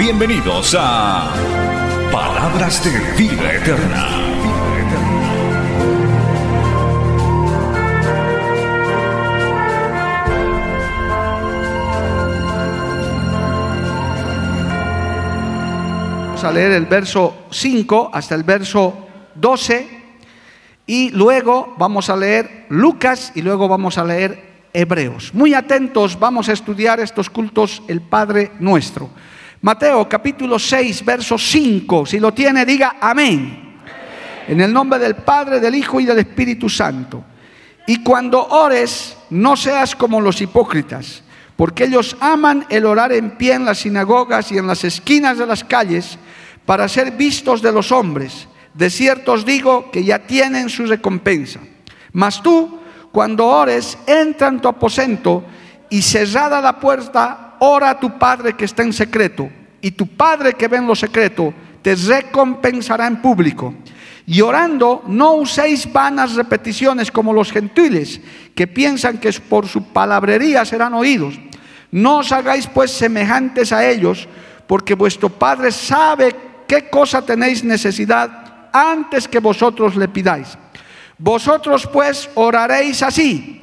Bienvenidos a Palabras de Vida Eterna. Vamos a leer el verso 5 hasta el verso 12 y luego vamos a leer Lucas y luego vamos a leer Hebreos. Muy atentos, vamos a estudiar estos cultos el Padre nuestro. Mateo capítulo 6, verso 5, si lo tiene diga amén. En el nombre del Padre, del Hijo y del Espíritu Santo. Y cuando ores, no seas como los hipócritas, porque ellos aman el orar en pie en las sinagogas y en las esquinas de las calles para ser vistos de los hombres. De cierto os digo que ya tienen su recompensa. Mas tú, cuando ores, entra en tu aposento y cerrada la puerta, ora a tu Padre que está en secreto. Y tu Padre que ve en lo secreto te recompensará en público. Y orando, no uséis vanas repeticiones como los gentiles, que piensan que por su palabrería serán oídos. No os hagáis pues semejantes a ellos, porque vuestro Padre sabe qué cosa tenéis necesidad antes que vosotros le pidáis. Vosotros pues oraréis así.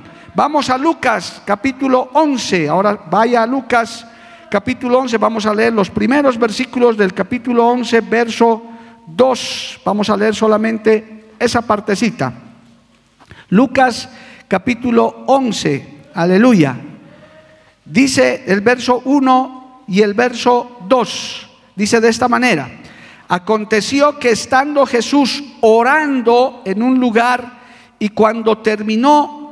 Vamos a Lucas capítulo 11. Ahora vaya a Lucas capítulo 11. Vamos a leer los primeros versículos del capítulo 11, verso 2. Vamos a leer solamente esa partecita. Lucas capítulo 11. Aleluya. Dice el verso 1 y el verso 2. Dice de esta manera. Aconteció que estando Jesús orando en un lugar y cuando terminó,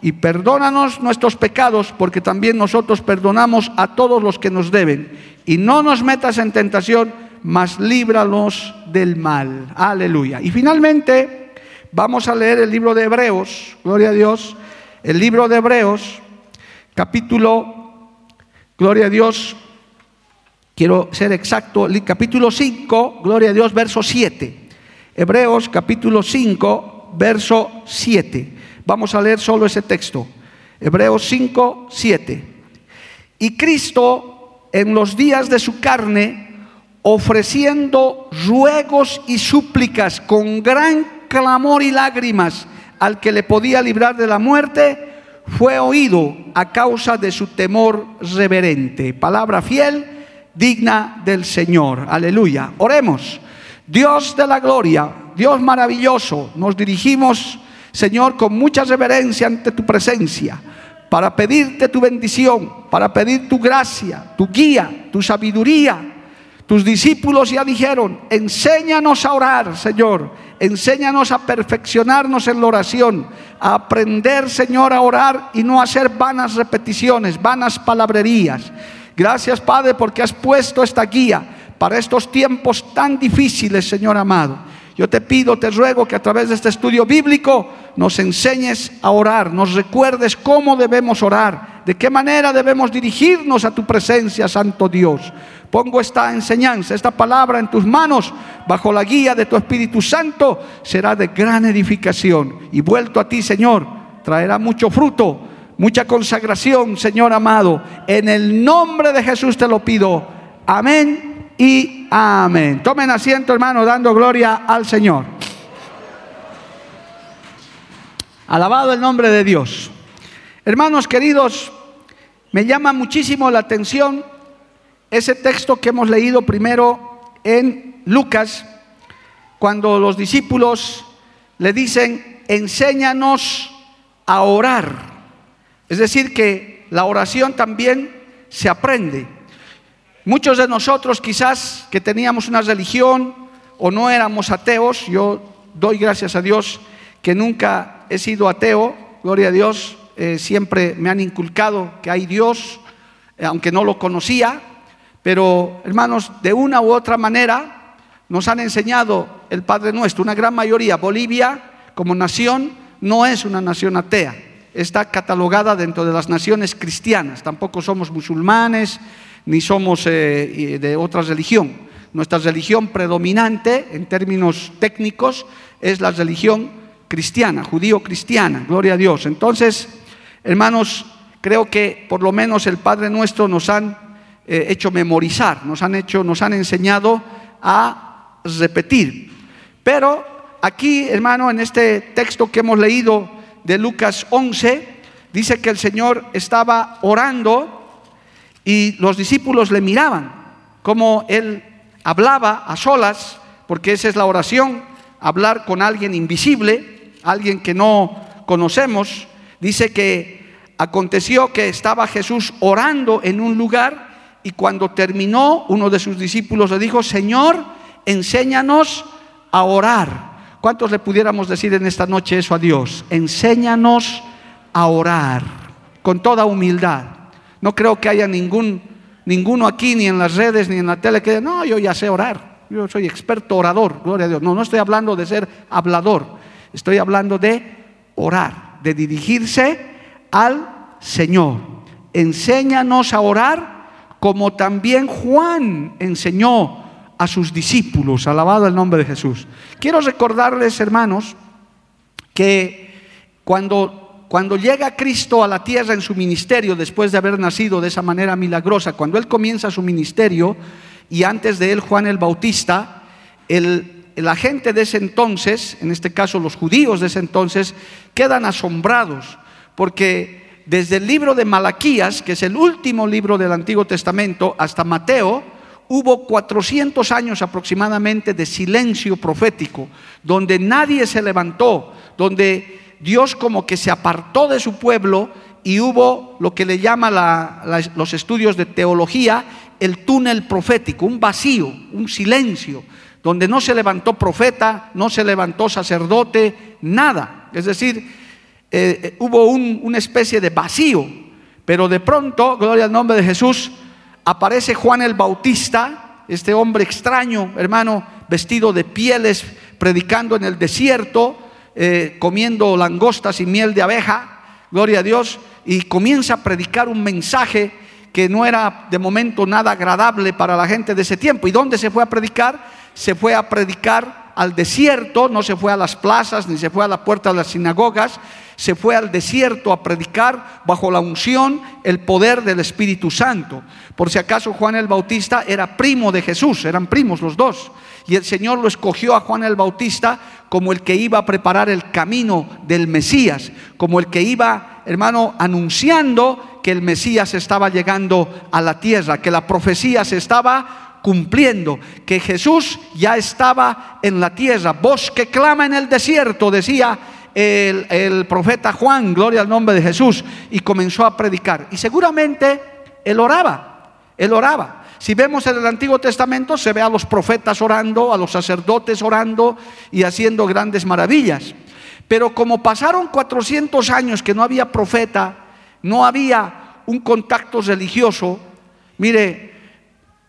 Y perdónanos nuestros pecados, porque también nosotros perdonamos a todos los que nos deben. Y no nos metas en tentación, mas líbranos del mal. Aleluya. Y finalmente, vamos a leer el libro de Hebreos, gloria a Dios, el libro de Hebreos, capítulo, gloria a Dios, quiero ser exacto, capítulo 5, gloria a Dios, verso 7. Hebreos capítulo 5, verso 7. Vamos a leer solo ese texto. Hebreos 5, 7. Y Cristo en los días de su carne, ofreciendo ruegos y súplicas con gran clamor y lágrimas al que le podía librar de la muerte, fue oído a causa de su temor reverente. Palabra fiel, digna del Señor. Aleluya. Oremos. Dios de la gloria, Dios maravilloso, nos dirigimos, Señor, con mucha reverencia ante tu presencia, para pedirte tu bendición, para pedir tu gracia, tu guía, tu sabiduría. Tus discípulos ya dijeron, enséñanos a orar, Señor, enséñanos a perfeccionarnos en la oración, a aprender, Señor, a orar y no hacer vanas repeticiones, vanas palabrerías. Gracias, Padre, porque has puesto esta guía para estos tiempos tan difíciles, Señor amado. Yo te pido, te ruego que a través de este estudio bíblico nos enseñes a orar, nos recuerdes cómo debemos orar, ¿De qué manera debemos dirigirnos a tu presencia, Santo Dios? Pongo esta enseñanza, esta palabra en tus manos, bajo la guía de tu Espíritu Santo, será de gran edificación. Y vuelto a ti, Señor, traerá mucho fruto, mucha consagración, Señor amado. En el nombre de Jesús te lo pido. Amén y amén. Tomen asiento, hermano, dando gloria al Señor. Alabado el nombre de Dios. Hermanos queridos, me llama muchísimo la atención ese texto que hemos leído primero en Lucas, cuando los discípulos le dicen, enséñanos a orar. Es decir, que la oración también se aprende. Muchos de nosotros quizás que teníamos una religión o no éramos ateos, yo doy gracias a Dios que nunca he sido ateo, gloria a Dios, eh, siempre me han inculcado que hay Dios, eh, aunque no lo conocía, pero hermanos, de una u otra manera nos han enseñado el Padre Nuestro, una gran mayoría. Bolivia como nación no es una nación atea, está catalogada dentro de las naciones cristianas, tampoco somos musulmanes ni somos eh, de otra religión. Nuestra religión predominante en términos técnicos es la religión cristiana, judío-cristiana, gloria a Dios. Entonces, hermanos, creo que por lo menos el Padre Nuestro nos han eh, hecho memorizar, nos han hecho, nos han enseñado a repetir. Pero aquí, hermano, en este texto que hemos leído de Lucas 11, dice que el Señor estaba orando y los discípulos le miraban, como él hablaba a solas, porque esa es la oración, hablar con alguien invisible, alguien que no conocemos, dice que aconteció que estaba Jesús orando en un lugar y cuando terminó, uno de sus discípulos le dijo, Señor, enséñanos a orar. ¿Cuántos le pudiéramos decir en esta noche eso a Dios? Enséñanos a orar con toda humildad. No creo que haya ningún, ninguno aquí, ni en las redes, ni en la tele, que diga, no, yo ya sé orar. Yo soy experto orador, gloria a Dios. No, no estoy hablando de ser hablador. Estoy hablando de orar, de dirigirse al Señor. Enséñanos a orar como también Juan enseñó a sus discípulos. Alabado el nombre de Jesús. Quiero recordarles, hermanos, que cuando, cuando llega Cristo a la tierra en su ministerio, después de haber nacido de esa manera milagrosa, cuando Él comienza su ministerio, y antes de Él Juan el Bautista, el la gente de ese entonces, en este caso los judíos de ese entonces, quedan asombrados porque desde el libro de Malaquías, que es el último libro del Antiguo Testamento, hasta Mateo, hubo 400 años aproximadamente de silencio profético, donde nadie se levantó, donde Dios como que se apartó de su pueblo y hubo lo que le llama los estudios de teología el túnel profético, un vacío, un silencio donde no se levantó profeta, no se levantó sacerdote, nada. Es decir, eh, eh, hubo una especie de vacío, pero de pronto, gloria al nombre de Jesús, aparece Juan el Bautista, este hombre extraño, hermano, vestido de pieles, predicando en el desierto, eh, comiendo langostas y miel de abeja, gloria a Dios, y comienza a predicar un mensaje que no era de momento nada agradable para la gente de ese tiempo. ¿Y dónde se fue a predicar? se fue a predicar al desierto, no se fue a las plazas ni se fue a la puerta de las sinagogas, se fue al desierto a predicar bajo la unción, el poder del Espíritu Santo. Por si acaso Juan el Bautista era primo de Jesús, eran primos los dos. Y el Señor lo escogió a Juan el Bautista como el que iba a preparar el camino del Mesías, como el que iba, hermano, anunciando que el Mesías estaba llegando a la tierra, que la profecía se estaba cumpliendo, que Jesús ya estaba en la tierra. Voz que clama en el desierto, decía el, el, profeta Juan, gloria al nombre de Jesús, y comenzó a predicar. Y seguramente él oraba, él oraba. Si vemos en el Antiguo Testamento, se ve a los profetas orando, a los sacerdotes orando y haciendo grandes maravillas. Pero como pasaron 400 años que no había profeta, no había un contacto religioso, mire,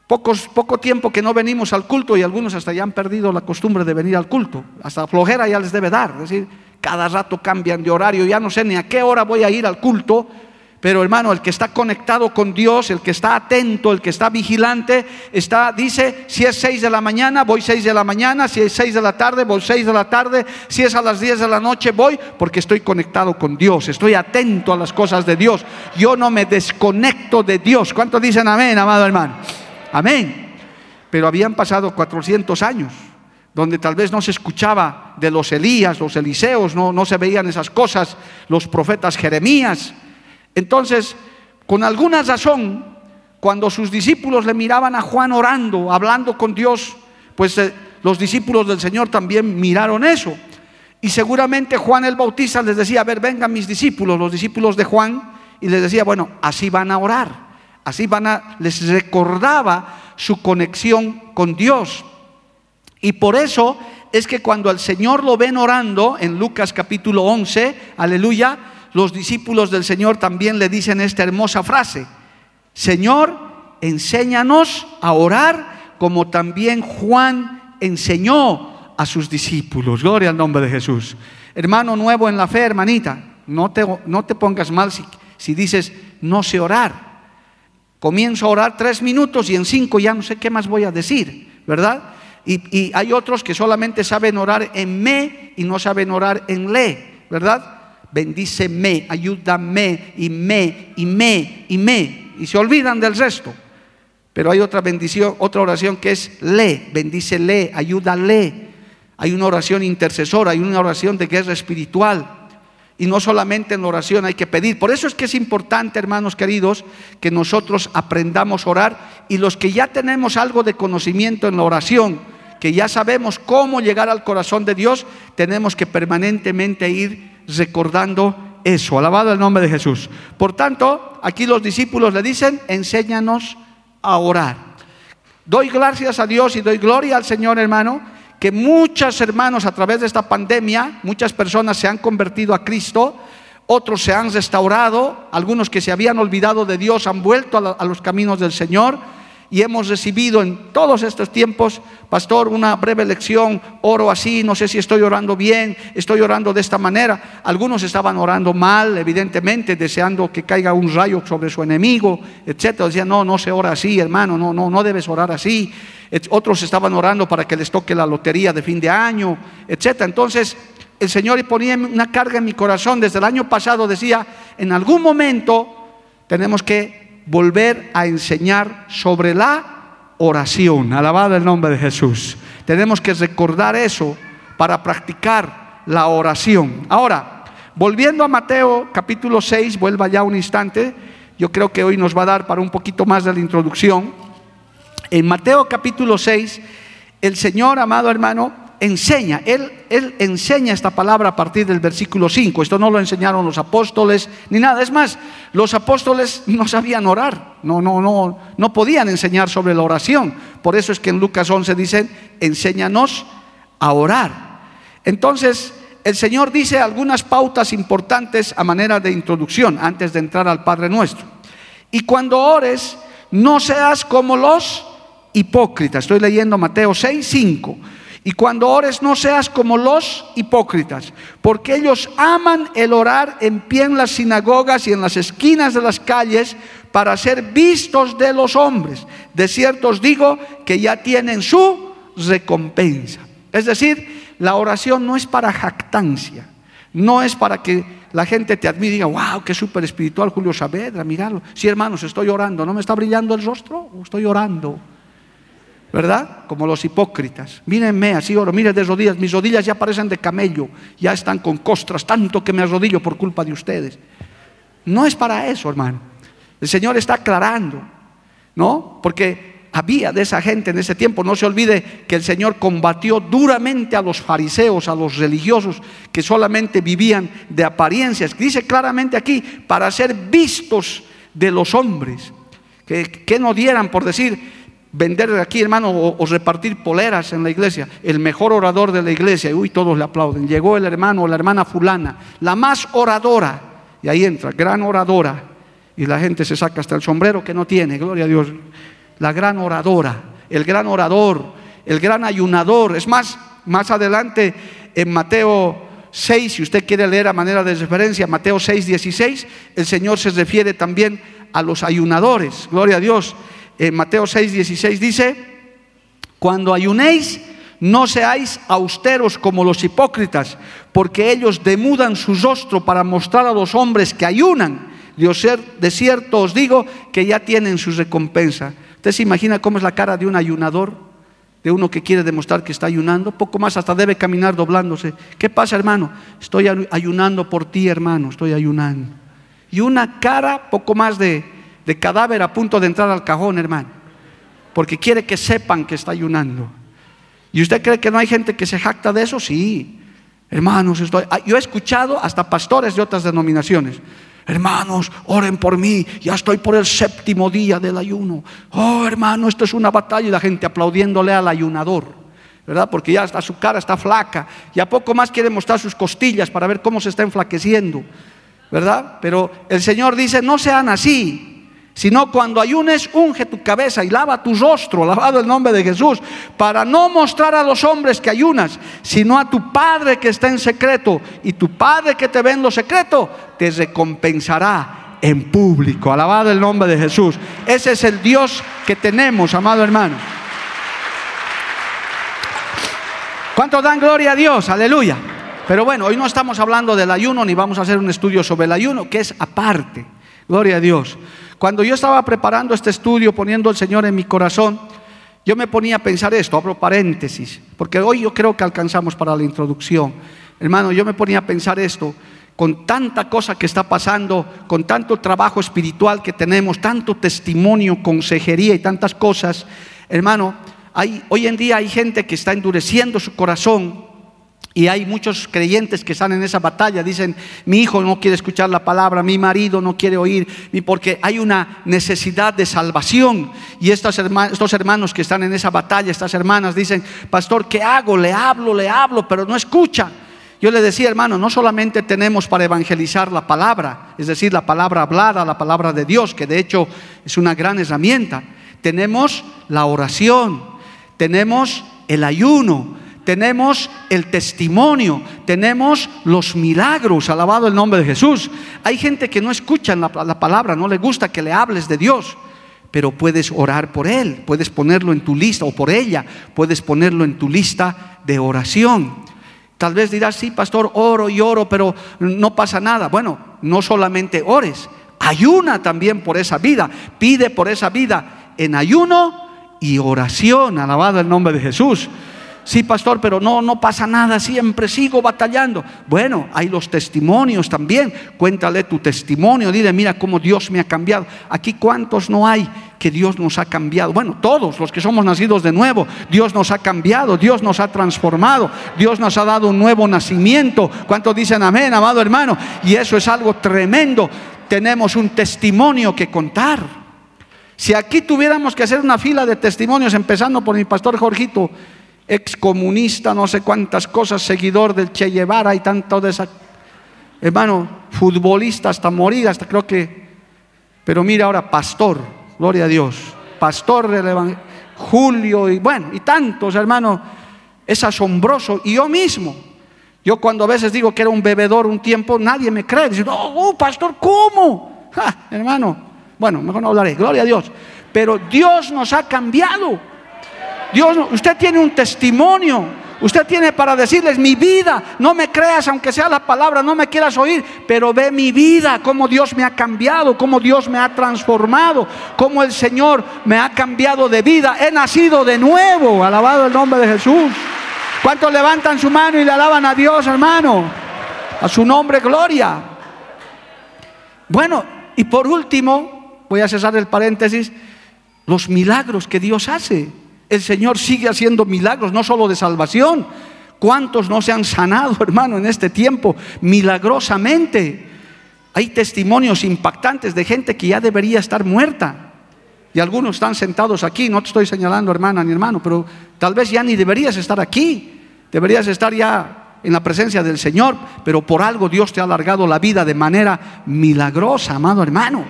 poco tiempo que no venimos al culto y algunos hasta ya han perdido la costumbre de venir al culto. Hasta flojera ya les debe dar. Es decir, cada rato cambian de horario, ya no sé ni a qué hora voy a ir al culto, Pero hermano, el que está conectado con Dios, el que está atento, el que está vigilante, está, dice, si es 6 de la mañana, voy 6 de la mañana, si es 6 de la tarde, voy 6 de la tarde, si es a las 10 de la noche, voy, porque estoy conectado con Dios, estoy atento a las cosas de Dios. Yo no me desconecto de Dios. ¿Cuántos dicen amén, amado hermano? Amén. Pero habían pasado 400 años donde tal vez no se escuchaba de los Elías, los Eliseos, no, no se veían esas cosas, los profetas Jeremías. Entonces, con alguna razón, cuando sus discípulos le miraban a Juan orando, hablando con Dios, pues eh, los discípulos del Señor también miraron eso. Y seguramente Juan el Bautista les decía, a ver, vengan mis discípulos, los discípulos de Juan, y les decía, bueno, así van a orar, así van a, les recordaba su conexión con Dios. Y por eso es que cuando al Señor lo ven orando en Lucas capítulo 11, aleluya, los discípulos del Señor también le dicen esta hermosa frase, Señor, enséñanos a orar como también Juan enseñó a sus discípulos. Gloria al nombre de Jesús. Hermano nuevo en la fe, hermanita, no te, no te pongas mal si, si dices, no sé orar. Comienzo a orar tres minutos y en cinco ya no sé qué más voy a decir, ¿verdad? Y, hay otros que solamente saben orar en me y no saben orar en le, ¿verdad? Bendíceme, ayúdame, y me, y me, y me. Y se olvidan del resto. Pero hay otra bendición, otra oración que es le, bendícele, ayúdale. Hay una oración intercesora, hay una oración de guerra espiritual. Y no solamente en oración hay que pedir. Por eso es que es importante, hermanos queridos, que nosotros aprendamos a orar y los que ya tenemos algo de conocimiento en la oración, que ya sabemos cómo llegar al corazón de Dios, tenemos que permanentemente ir recordando eso. Alabado el nombre de Jesús. Por tanto, aquí los discípulos le dicen, enséñanos a orar. Doy gracias a Dios y doy gloria al Señor, hermano, que muchos hermanos a través de esta pandemia, muchas personas se han convertido a Cristo, otros se han restaurado, algunos que se habían olvidado de Dios han vuelto a, los caminos del Señor y hemos recibido en todos estos tiempos, pastor, una breve lección, oro así, no sé si estoy orando bien, estoy orando de esta manera. Algunos estaban orando mal, evidentemente, deseando que caiga un rayo sobre su enemigo, etcétera. Decían, no, no se ora así, hermano, no, no, no debes orar así. Otros estaban orando para que les toque la lotería de fin de año, etcétera. Entonces, el Señor ponía una carga en mi corazón. Desde el año pasado decía, en algún momento tenemos que volver a enseñar sobre la oración. Alabado el nombre de Jesús. Tenemos que recordar eso para practicar la oración. Ahora, volviendo a Mateo capítulo 6, vuelva ya un instante. Yo creo que hoy nos va a dar para un poquito más de la introducción. En Mateo capítulo 6, el Señor, amado hermano, enseña, él, él enseña esta palabra a partir del versículo 5. Esto no lo enseñaron los apóstoles ni nada. Es más, los apóstoles no sabían orar, no, no, no, no podían enseñar sobre la oración. Por eso es que en Lucas 11 dicen, enséñanos a orar. Entonces, el Señor dice algunas pautas importantes a manera de introducción antes de entrar al Padre nuestro. Y cuando ores, no seas como los hipócritas. Estoy leyendo Mateo 6, 5 y cuando ores no seas como los hipócritas, porque ellos aman el orar en pie en las sinagogas y en las esquinas de las calles para ser vistos de los hombres. De cierto os digo que ya tienen su recompensa. Es decir, la oración no es para jactancia, no es para que la gente te admire y diga, wow, qué súper espiritual Julio Saavedra, míralo. Sí, hermanos, estoy orando, ¿no me está brillando el rostro? Estoy orando. ¿Verdad? Como los hipócritas. Mírenme, así oro, miren de rodillas, mis rodillas ya parecen de camello, ya están con costras, tanto que me arrodillo por culpa de ustedes. No es para eso, hermano. El Señor está aclarando, ¿no? Porque había de esa gente en ese tiempo, no se olvide que el Señor combatió duramente a los fariseos, a los religiosos que solamente vivían de apariencias. Dice claramente aquí, para ser vistos de los hombres, que, que no dieran por decir, vender aquí, hermano, o, repartir poleras en la iglesia. El mejor orador de la iglesia, y uy, todos le aplauden. Llegó el hermano o la hermana fulana, la más oradora, y ahí entra, gran oradora. Y la gente se saca hasta el sombrero que no tiene, gloria a Dios. La gran oradora, el gran orador, el gran ayunador. Es más, más adelante en Mateo 6, si usted quiere leer a manera de referencia, Mateo 6, 16, el Señor se refiere también a los ayunadores. Gloria a Dios. En Mateo 6, 16 dice, cuando ayunéis, no seáis austeros como los hipócritas, porque ellos demudan su rostro para mostrar a los hombres que ayunan. De cierto os digo que ya tienen su recompensa. ¿Usted se imagina cómo es la cara de un ayunador? De uno que quiere demostrar que está ayunando. Poco más hasta debe caminar doblándose. ¿Qué pasa, hermano? Estoy ayunando por ti, hermano. Estoy ayunando. Y una cara poco más de, de cadáver a punto de entrar al cajón, hermano. Porque quiere que sepan que está ayunando. ¿Y usted cree que no hay gente que se jacta de eso? Sí. Hermanos. Ah, yo he escuchado hasta pastores de otras denominaciones. Hermanos, oren por mí, ya estoy por el séptimo día del ayuno. Oh, hermano, esto es una batalla y la gente aplaudiéndole al ayunador, ¿verdad? Porque ya está, su cara está flaca y a poco más quiere mostrar sus costillas para ver cómo se está enflaqueciendo, ¿verdad? Pero el Señor dice, no sean así sino cuando ayunes, unge tu cabeza y lava tu rostro, lavado el nombre de Jesús, para no mostrar a los hombres que ayunas, sino a tu Padre que está en secreto, y tu Padre que te ve en lo secreto, te recompensará en público. Alabado el nombre de Jesús. Ese es el Dios que tenemos, amado hermano. ¿Cuántos dan gloria a Dios? Aleluya. Pero bueno, hoy no estamos hablando del ayuno ni vamos a hacer un estudio sobre el ayuno, que es aparte. Gloria a Dios. Cuando yo estaba preparando este estudio, poniendo al Señor en mi corazón, yo me ponía a pensar esto, abro paréntesis, porque hoy yo creo que alcanzamos para la introducción. Hermano, yo me ponía a pensar esto, con tanta cosa que está pasando, con tanto trabajo espiritual que tenemos, tanto testimonio, consejería y tantas cosas, hermano, hay, hoy en día hay gente que está endureciendo su corazón y hay muchos creyentes que están en esa batalla, dicen, mi hijo no quiere escuchar la palabra, mi marido no quiere oír, porque hay una necesidad de salvación. Y estos hermanos, estos hermanos que están en esa batalla, estas hermanas dicen, pastor, ¿qué hago? Le hablo, le hablo, pero no escucha. Yo le decía, hermano, no solamente tenemos para evangelizar la palabra, es decir, la palabra hablada, la palabra de Dios, que de hecho es una gran herramienta. Tenemos la oración, tenemos el ayuno, tenemos el testimonio, tenemos los milagros, alabado el nombre de Jesús. Hay gente que no escucha la, la palabra, no le gusta que le hables de Dios, pero puedes orar por él, puedes ponerlo en tu lista o por ella, puedes ponerlo en tu lista de oración. Tal vez dirás, sí, pastor, oro y oro, pero no pasa nada. Bueno, no solamente ores, ayuna también por esa vida, pide por esa vida en ayuno y oración, alabado el nombre de Jesús. Sí, pastor, pero no, no pasa nada, siempre sigo batallando. Bueno, hay los testimonios también. Cuéntale tu testimonio, dile, mira cómo Dios me ha cambiado. Aquí cuántos no hay que Dios nos ha cambiado. Bueno, todos los que somos nacidos de nuevo, Dios nos ha cambiado, Dios nos ha transformado, Dios nos ha dado un nuevo nacimiento. ¿Cuántos dicen amén, amado hermano? Y eso es algo tremendo. Tenemos un testimonio que contar. Si aquí tuviéramos que hacer una fila de testimonios, empezando por mi pastor Jorgito, excomunista, no sé cuántas cosas, seguidor del Che Guevara y tanto de esa, hermano, futbolista hasta morir, hasta creo que, pero mira ahora, pastor, gloria a Dios, pastor del Evangelio, Julio y bueno, y tantos, hermano, es asombroso. Y yo mismo, yo cuando a veces digo que era un bebedor un tiempo, nadie me cree, dice, oh, pastor, ¿cómo? hermano, bueno, mejor no hablaré, gloria a Dios. Pero Dios nos ha cambiado. Dios, usted tiene un testimonio. Usted tiene para decirles mi vida, no me creas aunque sea la palabra, no me quieras oír, pero ve mi vida, cómo Dios me ha cambiado, cómo Dios me ha transformado, cómo el Señor me ha cambiado de vida. He nacido de nuevo, alabado el nombre de Jesús. ¿Cuántos levantan su mano y le alaban a Dios, hermano? A su nombre, gloria. Bueno, y por último, voy a cesar el paréntesis, los milagros que Dios hace. El Señor sigue haciendo milagros, no solo de salvación. ¿Cuántos no se han sanado, hermano, en este tiempo? Milagrosamente. Hay testimonios impactantes de gente que ya debería estar muerta. Y algunos están sentados aquí, no te estoy señalando hermana ni hermano, pero tal vez ya ni deberías estar aquí. Deberías estar ya en la presencia del Señor, pero por algo Dios te ha alargado la vida de manera milagrosa, amado hermano.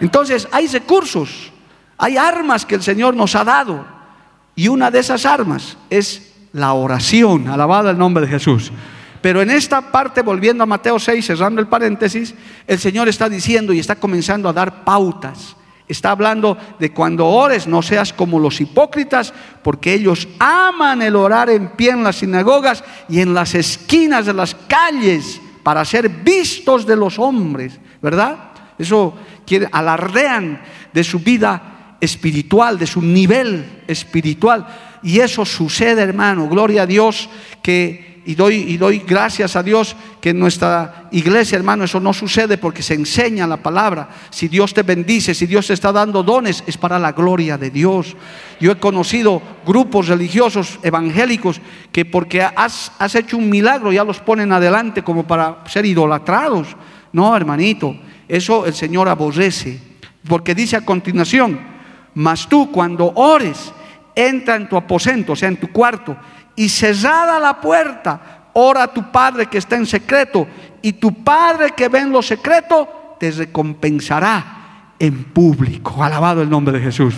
Entonces hay recursos, hay armas que el Señor nos ha dado. Y una de esas armas es la oración. Alabado el nombre de Jesús. Pero en esta parte, volviendo a Mateo 6, cerrando el paréntesis, el Señor está diciendo y está comenzando a dar pautas. Está hablando de cuando ores no seas como los hipócritas, porque ellos aman el orar en pie en las sinagogas y en las esquinas de las calles para ser vistos de los hombres, ¿verdad? Eso quiere, alardean de su vida espiritual, de su nivel espiritual. Y eso sucede, hermano, gloria a Dios, que y doy, y doy gracias a Dios que en nuestra iglesia, hermano, eso no sucede porque se enseña la palabra. Si Dios te bendice, si Dios te está dando dones, es para la gloria de Dios. Yo he conocido grupos religiosos evangélicos que porque has, has hecho un milagro ya los ponen adelante como para ser idolatrados. No, hermanito, eso el Señor aborrece. Porque dice a continuación, mas tú cuando ores, entra en tu aposento, o sea, en tu cuarto y cerrada la puerta, ora a tu Padre que está en secreto, y tu Padre que ve en lo secreto te recompensará en público. Alabado el nombre de Jesús.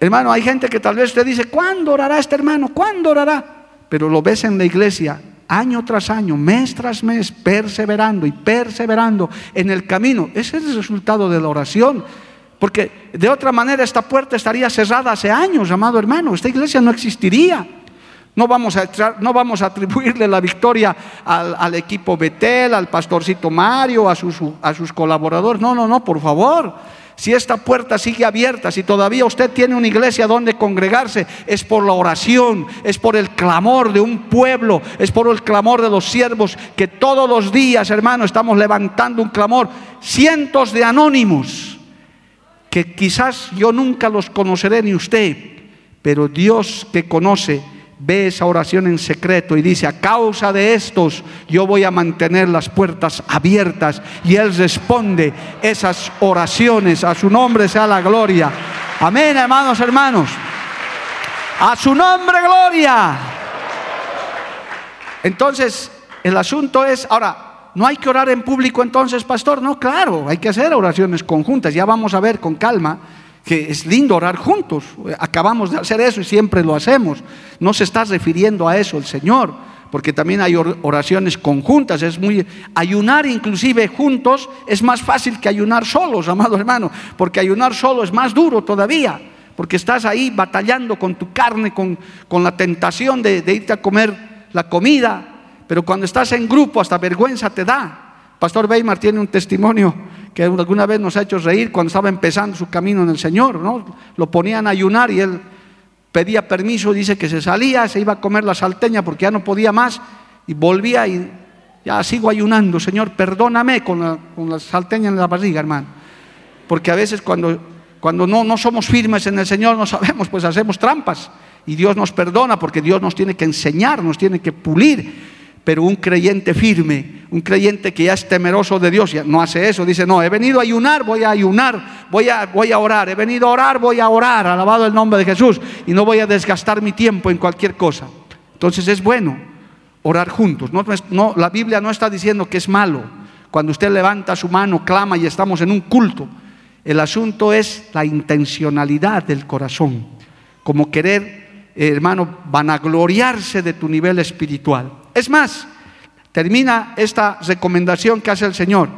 Hermano, hay gente que tal vez te dice, ¿cuándo orará este hermano? ¿Cuándo orará? Pero lo ves en la iglesia año tras año, mes tras mes, perseverando y perseverando en el camino. Ese es el resultado de la oración. Porque de otra manera esta puerta estaría cerrada hace años, amado hermano. Esta iglesia no existiría. No vamos a, no vamos a atribuirle la victoria al, equipo Betel, al pastorcito Mario, a sus, a sus colaboradores. No, no, no, por favor. Si esta puerta sigue abierta, si todavía usted tiene una iglesia donde congregarse, es por la oración, es por el clamor de un pueblo, es por el clamor de los siervos que todos los días, hermano, estamos levantando un clamor. Cientos de anónimos que quizás yo nunca los conoceré ni usted, pero Dios que conoce ve esa oración en secreto y dice, a causa de estos yo voy a mantener las puertas abiertas. Y Él responde esas oraciones. A su nombre sea la gloria. Amén, hermanos, hermanos. A su nombre, gloria. Entonces, el asunto es, ahora, ¿no hay que orar en público entonces, pastor? No, claro, hay que hacer oraciones conjuntas. Ya vamos a ver con calma que es lindo orar juntos. Acabamos de hacer eso y siempre lo hacemos. No se está refiriendo a eso el Señor, porque también hay oraciones conjuntas. Es muy ayunar inclusive juntos es más fácil que ayunar solos, amado hermano, porque ayunar solo es más duro todavía, porque estás ahí batallando con tu carne, con, con la tentación de, de irte a comer la comida, pero cuando estás en grupo hasta vergüenza te da. Pastor Weimar tiene un testimonio que alguna vez nos ha hecho reír cuando estaba empezando su camino en el Señor, ¿no? Lo ponían a ayunar y él pedía permiso, dice que se salía, se iba a comer la salteña porque ya no podía más y volvía y ya sigo ayunando, Señor, perdóname con la, con la salteña en la barriga, hermano. Porque a veces cuando, cuando no, no somos firmes en el Señor, no sabemos, pues hacemos trampas. Y Dios nos perdona porque Dios nos tiene que enseñar, nos tiene que pulir. Pero un creyente firme, un creyente que ya es temeroso de Dios, ya no hace eso. Dice, no, he venido a ayunar, voy a ayunar, voy a, voy a orar. He venido a orar, voy a orar. Alabado el nombre de Jesús. Y no voy a desgastar mi tiempo en cualquier cosa. Entonces es bueno orar juntos. No, la Biblia no está diciendo que es malo. Cuando usted levanta su mano, clama y estamos en un culto. El asunto es la intencionalidad del corazón. Como querer, hermano, vanagloriarse de tu nivel espiritual. Es más, termina esta recomendación que hace el Señor.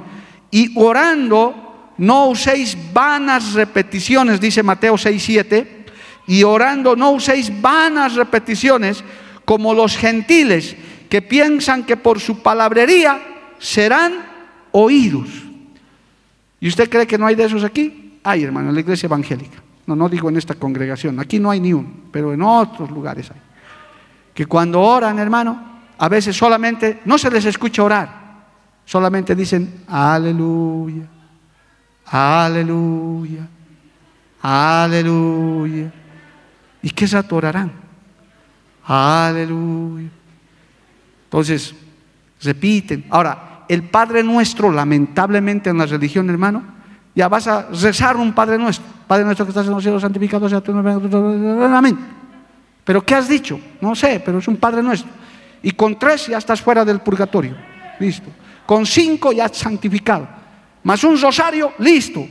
Y orando, no uséis vanas repeticiones, dice Mateo 6, 7. Y orando, no uséis vanas repeticiones como los gentiles que piensan que por su palabrería serán oídos. ¿Y usted cree que no hay de esos aquí? Hay, hermano, en la iglesia evangélica. No, no digo en esta congregación, aquí no hay ni uno, pero en otros lugares hay. Que cuando oran, hermano, a veces solamente no se les escucha orar, solamente dicen aleluya, aleluya, aleluya. ¿Y qué se orarán? Aleluya. Entonces, repiten. Ahora, el Padre Nuestro, lamentablemente en la religión, hermano, ya vas a rezar un Padre Nuestro. Padre Nuestro que estás en los cielos, santificado sea. Amén. ¿Pero qué has dicho? No sé, pero es un Padre Nuestro. Y con tres ya estás fuera del purgatorio. Listo. Con cinco ya santificado. Más un rosario, listo.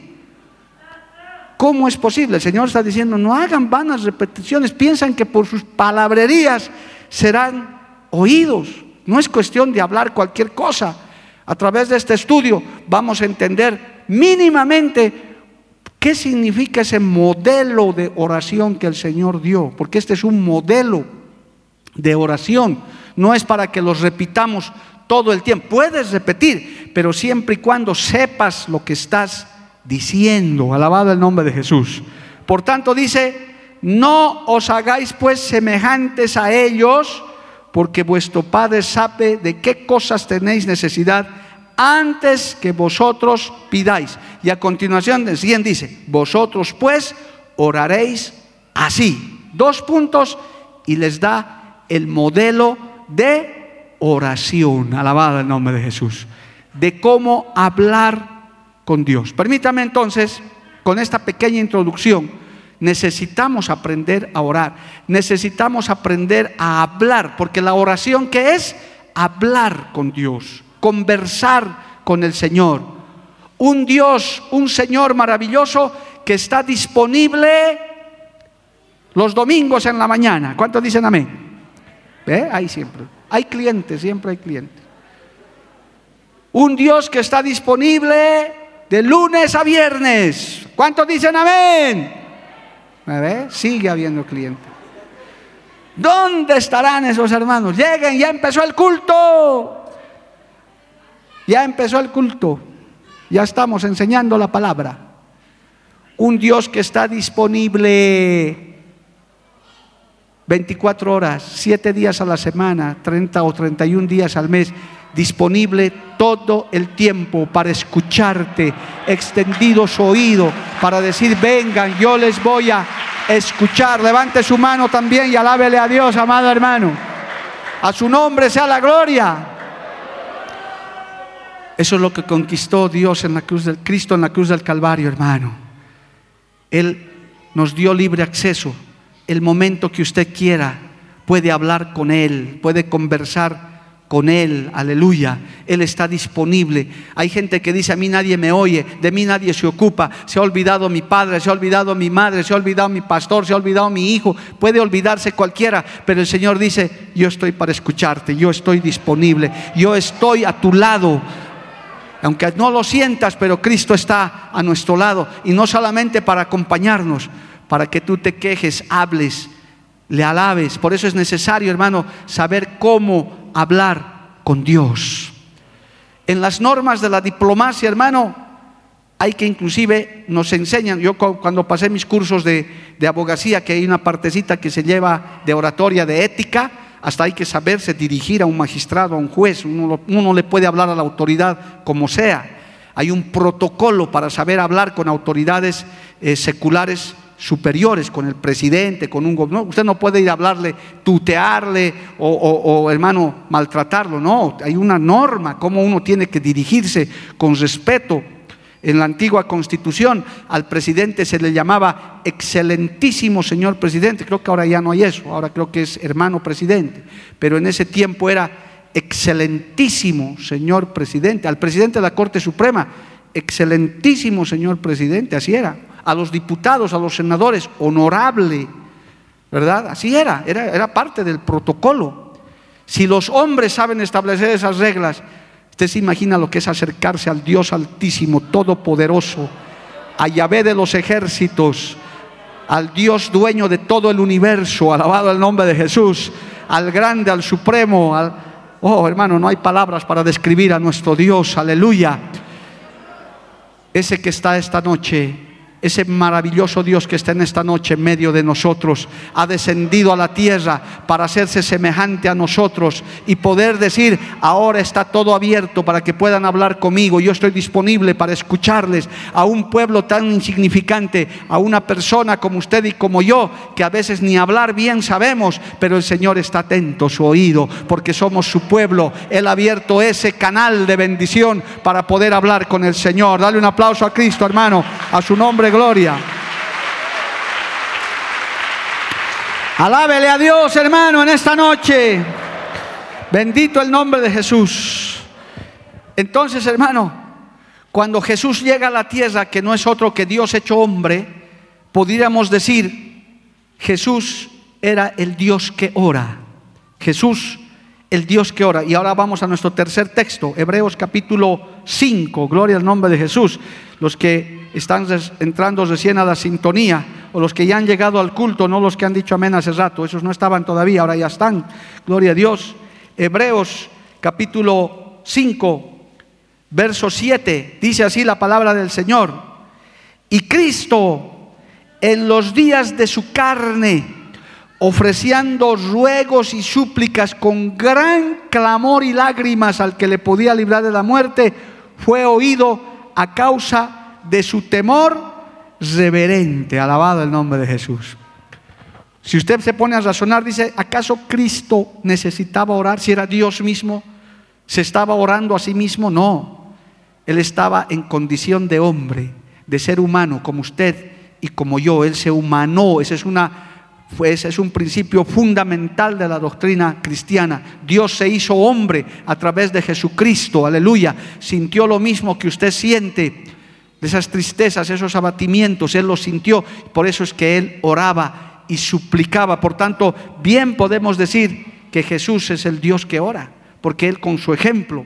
¿Cómo es posible? El Señor está diciendo, no hagan vanas repeticiones, piensan que por sus palabrerías serán oídos. No es cuestión de hablar cualquier cosa. A través de este estudio vamos a entender mínimamente qué significa ese modelo de oración que el Señor dio, porque este es un modelo de oración. No es para que los repitamos todo el tiempo. Puedes repetir, pero siempre y cuando sepas lo que estás diciendo. Alabado el nombre de Jesús. Por tanto dice, no os hagáis pues semejantes a ellos, porque vuestro Padre sabe de qué cosas tenéis necesidad antes que vosotros pidáis. Y a continuación, el siguiente dice, vosotros pues oraréis así. Dos puntos y les da el modelo de oración. Alabado el nombre de Jesús. De cómo hablar con Dios. Permítame entonces, con esta pequeña introducción, necesitamos aprender a orar. Necesitamos aprender a hablar, porque la oración que es hablar con Dios, conversar con el Señor. Un Dios, un Señor maravilloso que está disponible los domingos en la mañana. ¿Cuántos dicen amén? ¿Ve? Ahí siempre. Hay clientes, siempre hay clientes. Un Dios que está disponible de lunes a viernes. ¿Cuántos dicen amén? ¿Me Sigue habiendo clientes. ¿Dónde estarán esos hermanos? Lleguen, ya empezó el culto. Ya empezó el culto. Ya estamos enseñando la palabra. Un Dios que está disponible 24 horas, 7 días a la semana, 30 o 31 días al mes disponible todo el tiempo para escucharte, extendido su oído, para decir, vengan, yo les voy a escuchar. Levante su mano también y alábele a Dios, amado hermano. A su nombre sea la gloria. Eso es lo que conquistó Dios en la cruz del Cristo en la cruz del Calvario, hermano. Él nos dio libre acceso. El momento que usted quiera puede hablar con Él, puede conversar con Él, aleluya. Él está disponible. Hay gente que dice, a mí nadie me oye, de mí nadie se ocupa, se ha olvidado mi padre, se ha olvidado mi madre, se ha olvidado mi pastor, se ha olvidado mi hijo, puede olvidarse cualquiera, pero el Señor dice, yo estoy para escucharte, yo estoy disponible, yo estoy a tu lado. Aunque no lo sientas, pero Cristo está a nuestro lado y no solamente para acompañarnos, para que tú te quejes, hables, le alabes. Por eso es necesario, hermano, saber cómo hablar con Dios. En las normas de la diplomacia, hermano, hay que inclusive nos enseñan, yo cuando pasé mis cursos de, abogacía, que hay una partecita que se lleva de oratoria, de ética, hasta hay que saberse dirigir a un magistrado, a un juez, uno, no le puede hablar a la autoridad como sea. Hay un protocolo para saber hablar con autoridades eh, seculares superiores, con el presidente, con un gobierno. Usted no puede ir a hablarle, tutearle o, hermano, maltratarlo. No, hay una norma, cómo uno tiene que dirigirse con respeto. En la antigua constitución al presidente se le llamaba excelentísimo señor presidente. Creo que ahora ya no hay eso, ahora creo que es hermano presidente. Pero en ese tiempo era excelentísimo señor presidente. Al presidente de la Corte Suprema, excelentísimo señor presidente, así era a los diputados, a los senadores, honorable, ¿verdad? Así era, era, era parte del protocolo. Si los hombres saben establecer esas reglas, usted se imagina lo que es acercarse al Dios Altísimo, Todopoderoso, a Yahvé de los ejércitos, al Dios dueño de todo el universo, alabado el nombre de Jesús, al grande, al supremo, al... Oh, hermano, no hay palabras para describir a nuestro Dios, aleluya. Ese que está esta noche ese maravilloso Dios que está en esta noche en medio de nosotros, ha descendido a la tierra para hacerse semejante a nosotros y poder decir, ahora está todo abierto para que puedan hablar conmigo, yo estoy disponible para escucharles a un pueblo tan insignificante, a una persona como usted y como yo, que a veces ni hablar bien sabemos, pero el Señor está atento, su oído, porque somos su pueblo. Él ha abierto ese canal de bendición para poder hablar con el Señor. Dale un aplauso a Cristo, hermano, a su nombre gloria. Alábele a Dios, hermano, en esta noche. Bendito el nombre de Jesús. Entonces, hermano, cuando Jesús llega a la tierra, que no es otro que Dios hecho hombre, podríamos decir, Jesús era el Dios que ora. Jesús el Dios que ora. Y ahora vamos a nuestro tercer texto, Hebreos capítulo 5, gloria al nombre de Jesús. Los que están entrando recién a la sintonía, o los que ya han llegado al culto, no los que han dicho amén hace rato, esos no estaban todavía, ahora ya están, gloria a Dios. Hebreos capítulo 5, verso 7, dice así la palabra del Señor. Y Cristo en los días de su carne, ofreciendo ruegos y súplicas con gran clamor y lágrimas al que le podía librar de la muerte, fue oído a causa de su temor reverente. Alabado el nombre de Jesús. Si usted se pone a razonar, dice, ¿acaso Cristo necesitaba orar si era Dios mismo? ¿Se estaba orando a sí mismo? No. Él estaba en condición de hombre, de ser humano, como usted y como yo. Él se humanó. Ese es una pues es un principio fundamental de la doctrina cristiana. Dios se hizo hombre a través de Jesucristo, aleluya. Sintió lo mismo que usted siente, esas tristezas, esos abatimientos, Él lo sintió. Por eso es que Él oraba y suplicaba. Por tanto, bien podemos decir que Jesús es el Dios que ora, porque Él con su ejemplo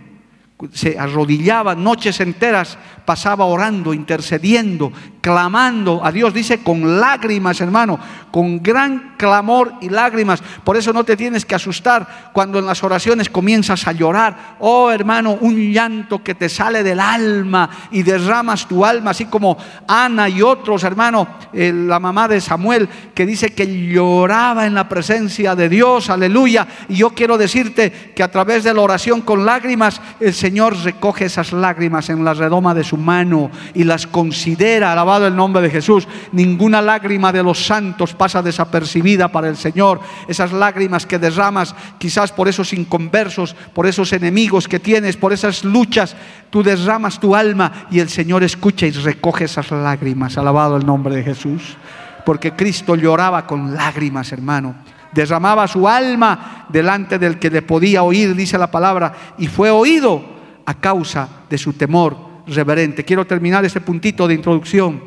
se arrodillaba noches enteras, pasaba orando, intercediendo, clamando a Dios, dice con lágrimas, hermano, con gran clamor y lágrimas. Por eso no te tienes que asustar cuando en las oraciones comienzas a llorar. Oh, hermano, un llanto que te sale del alma y derramas tu alma, así como Ana y otros, hermano, eh, la mamá de Samuel, que dice que lloraba en la presencia de Dios, aleluya. Y yo quiero decirte que a través de la oración con lágrimas, el Señor Señor recoge esas lágrimas en la redoma de su mano y las considera, alabado el nombre de Jesús. Ninguna lágrima de los santos pasa desapercibida para el Señor. Esas lágrimas que derramas quizás por esos inconversos, por esos enemigos que tienes, por esas luchas, tú derramas tu alma y el Señor escucha y recoge esas lágrimas. Alabado el nombre de Jesús. Porque Cristo lloraba con lágrimas, hermano derramaba su alma delante del que le podía oír, dice la palabra, y fue oído a causa de su temor reverente. Quiero terminar este puntito de introducción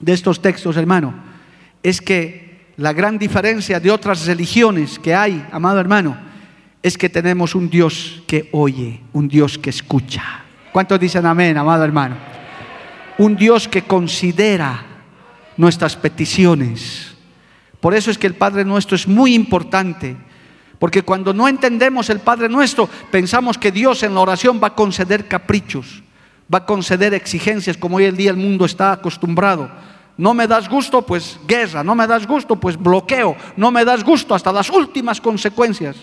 de estos textos, hermano. Es que la gran diferencia de otras religiones que hay, amado hermano, es que tenemos un Dios que oye, un Dios que escucha. ¿Cuántos dicen amén, amado hermano? Un Dios que considera nuestras peticiones. Por eso es que el Padre nuestro es muy importante porque cuando no entendemos el Padre nuestro, pensamos que Dios en la oración va a conceder caprichos, va a conceder exigencias como hoy en día el mundo está acostumbrado. No me das gusto, pues guerra, no me das gusto, pues bloqueo, no me das gusto hasta las últimas consecuencias.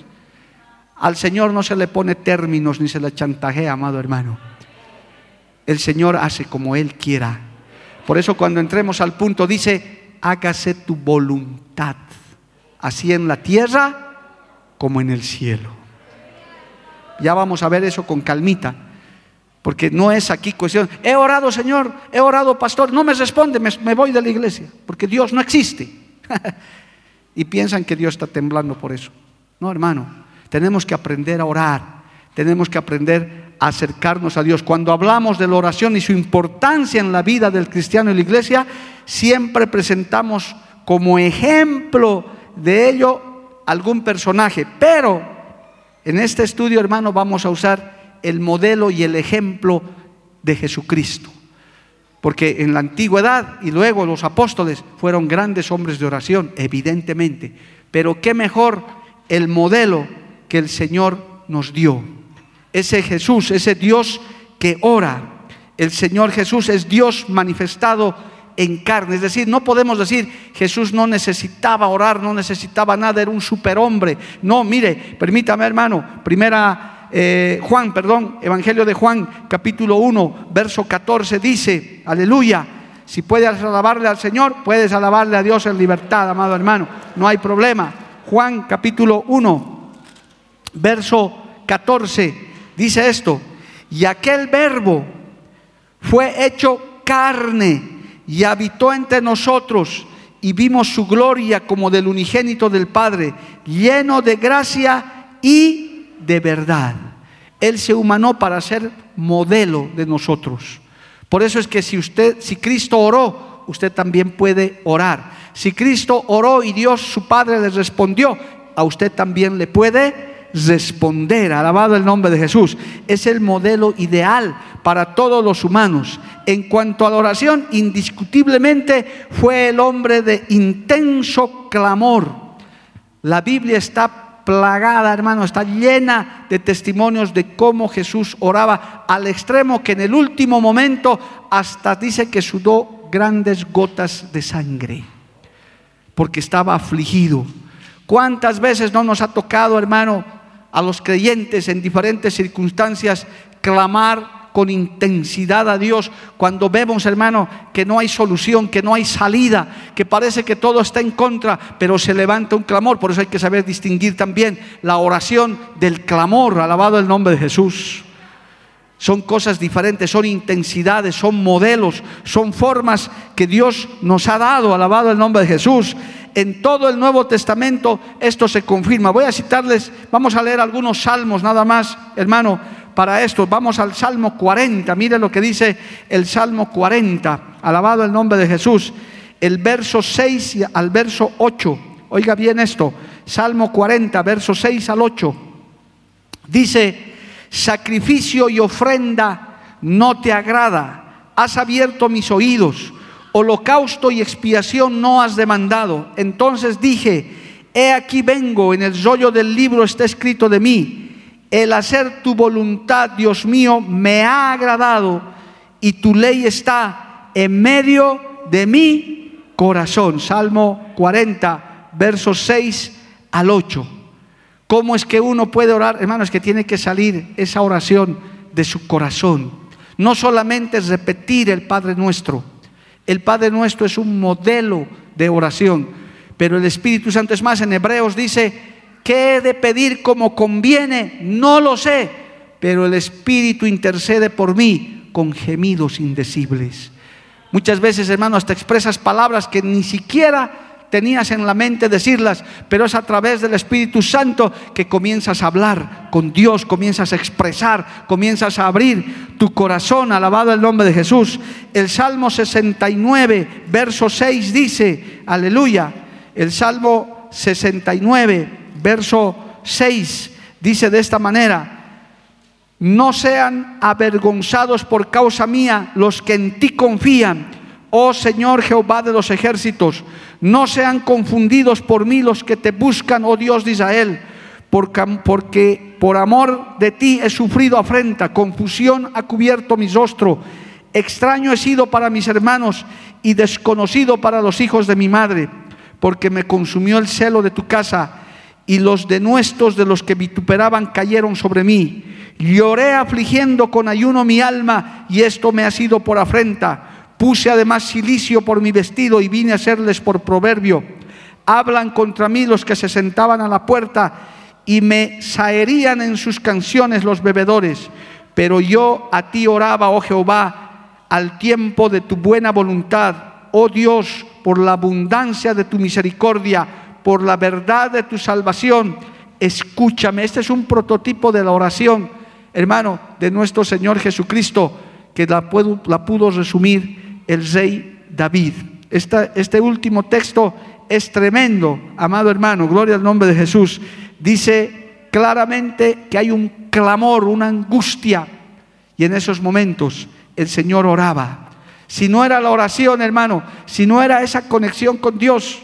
Al Señor no se le pone términos ni se le chantajea, amado hermano. El Señor hace como Él quiera. Por eso cuando entremos al punto dice, hágase tu voluntad, así en la tierra como en el cielo. Ya vamos a ver eso con calmita, porque no es aquí cuestión, he orado Señor, he orado pastor, no me responde, me, voy de la iglesia, porque Dios no existe. y piensan que Dios está temblando por eso. No, hermano, tenemos que aprender a orar, tenemos que aprender a acercarnos a Dios. Cuando hablamos de la oración y su importancia en la vida del cristiano y la iglesia, siempre presentamos como ejemplo de ello algún personaje, pero en este estudio, hermano, vamos a usar el modelo y el ejemplo de Jesucristo. Porque en la antigüedad y luego los apóstoles fueron grandes hombres de oración, evidentemente. Pero qué mejor el modelo que el Señor nos dio. Ese Jesús, ese Dios que ora. El Señor Jesús es Dios manifestado en carne. Es decir, no podemos decir Jesús no necesitaba orar, no necesitaba nada, era un superhombre. No, mire, permítame hermano, primera eh, Juan, perdón, Evangelio de Juan, capítulo 1, verso 14, dice, aleluya, si puedes alabarle al Señor, puedes alabarle a Dios en libertad, amado hermano, no hay problema. Juan capítulo 1, verso 14, dice esto, y aquel verbo fue hecho carne y habitó entre nosotros y vimos su gloria como del unigénito del Padre, lleno de gracia y de verdad. Él se humanó para ser modelo de nosotros. Por eso es que si usted, si Cristo oró, usted también puede orar. Si Cristo oró y Dios su Padre le respondió, a usted también le puede responder. Alabado el nombre de Jesús. Es el modelo ideal para todos los humanos. En cuanto a la oración, indiscutiblemente fue el hombre de intenso clamor. La Biblia está plagada, hermano, está llena de testimonios de cómo Jesús oraba al extremo que en el último momento hasta dice que sudó grandes gotas de sangre, porque estaba afligido. ¿Cuántas veces no nos ha tocado, hermano, a los creyentes en diferentes circunstancias clamar con intensidad a Dios cuando vemos, hermano, que no hay solución, que no hay salida, que parece que todo está en contra, pero se levanta un clamor. Por eso hay que saber distinguir también la oración del clamor, alabado el nombre de Jesús. Son cosas diferentes, son intensidades, son modelos, son formas que Dios nos ha dado, alabado el nombre de Jesús. En todo el Nuevo Testamento esto se confirma. Voy a citarles, vamos a leer algunos salmos nada más, hermano, para esto. Vamos al Salmo 40. Mire lo que dice el Salmo 40. Alabado el nombre de Jesús. El verso 6 al verso 8. Oiga bien esto. Salmo 40, verso 6 al 8. Dice, sacrificio y ofrenda no te agrada. Has abierto mis oídos. Holocausto y expiación no has demandado. Entonces dije, he aquí vengo, en el rollo del libro está escrito de mí el hacer tu voluntad, Dios mío, me ha agradado y tu ley está en medio de mi corazón. Salmo 40, versos 6 al 8. ¿Cómo es que uno puede orar? Hermanos, que tiene que salir esa oración de su corazón. No solamente es repetir el Padre nuestro. El Padre nuestro es un modelo de oración. Pero el Espíritu Santo es más, en Hebreos dice, ¿Qué he de pedir como conviene? No lo sé, pero el Espíritu intercede por mí con gemidos indecibles. Muchas veces, hermano, hasta expresas palabras que ni siquiera tenías en la mente decirlas, pero es a través del Espíritu Santo que comienzas a hablar con Dios, comienzas a expresar, comienzas a abrir tu corazón, alabado el nombre de Jesús. El Salmo 69, verso 6 dice, aleluya, el Salmo 69, verso 6 dice de esta manera, no sean avergonzados por causa mía los que en ti confían, oh Señor Jehová de los ejércitos, no sean confundidos por mí los que te buscan, oh Dios de Israel, porque, por amor de ti he sufrido afrenta, confusión ha cubierto mi rostro, extraño he sido para mis hermanos y desconocido para los hijos de mi madre, porque me consumió el celo de tu casa y los denuestos de los que vituperaban cayeron sobre mí. Lloré afligiendo con ayuno mi alma y esto me ha sido por afrenta. Puse además silicio por mi vestido y vine a hacerles por proverbio. Hablan contra mí los que se sentaban a la puerta y me saerían en sus canciones los bebedores. Pero yo a ti oraba, oh Jehová, al tiempo de tu buena voluntad, oh Dios, por la abundancia de tu misericordia por la verdad de tu salvación, escúchame. Este es un prototipo de la oración, hermano, de nuestro Señor Jesucristo, que la, la pudo resumir el rey David. este último texto es tremendo, amado hermano, gloria al nombre de Jesús. Dice claramente que hay un clamor, una angustia, y en esos momentos el Señor oraba. Si no era la oración, hermano, si no era esa conexión con Dios,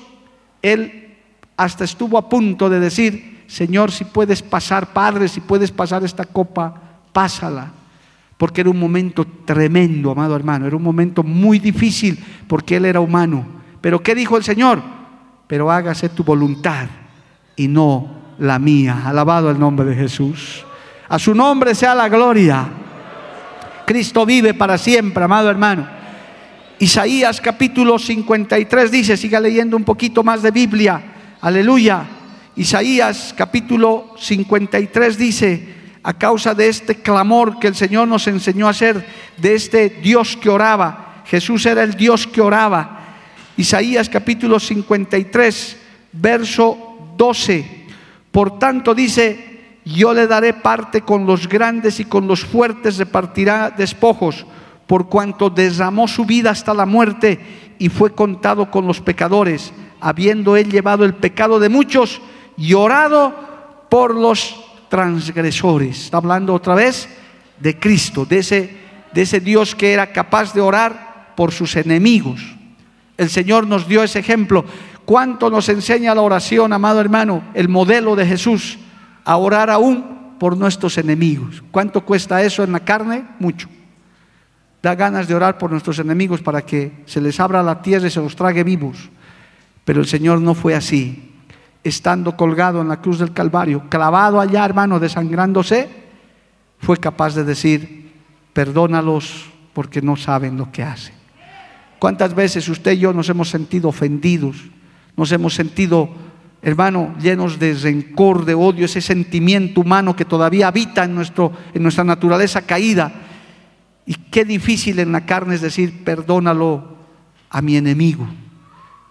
Él hasta estuvo a punto de decir, Señor, si puedes pasar, Padre, si puedes pasar esta copa, pásala. Porque era un momento tremendo, amado hermano, era un momento muy difícil porque Él era humano. Pero ¿qué dijo el Señor? Pero hágase tu voluntad y no la mía. Alabado el nombre de Jesús. A su nombre sea la gloria. Cristo vive para siempre, amado hermano. Isaías capítulo 53 dice, siga leyendo un poquito más de Biblia. Aleluya. Isaías capítulo 53 dice, a causa de este clamor que el Señor nos enseñó a hacer, de este Dios que oraba, Jesús era el Dios que oraba. Isaías capítulo 53, verso 12. Por tanto dice, yo le daré parte con los grandes y con los fuertes repartirá despojos, por cuanto derramó su vida hasta la muerte y fue contado con los pecadores habiendo él llevado el pecado de muchos y orado por los transgresores. Está hablando otra vez de Cristo, de ese, de ese Dios que era capaz de orar por sus enemigos. El Señor nos dio ese ejemplo. ¿Cuánto nos enseña la oración, amado hermano? El modelo de Jesús, a orar aún por nuestros enemigos. ¿Cuánto cuesta eso en la carne? Mucho. Da ganas de orar por nuestros enemigos para que se les abra la tierra y se los trague vivos. Pero el Señor no fue así. Estando colgado en la cruz del Calvario, clavado allá, hermano, desangrándose, fue capaz de decir, perdónalos porque no saben lo que hacen. ¿Cuántas veces usted y yo nos hemos sentido ofendidos? Nos hemos sentido, hermano, llenos de rencor, de odio, ese sentimiento humano que todavía habita en, nuestro, en nuestra naturaleza caída. Y qué difícil en la carne es decir, perdónalo a mi enemigo.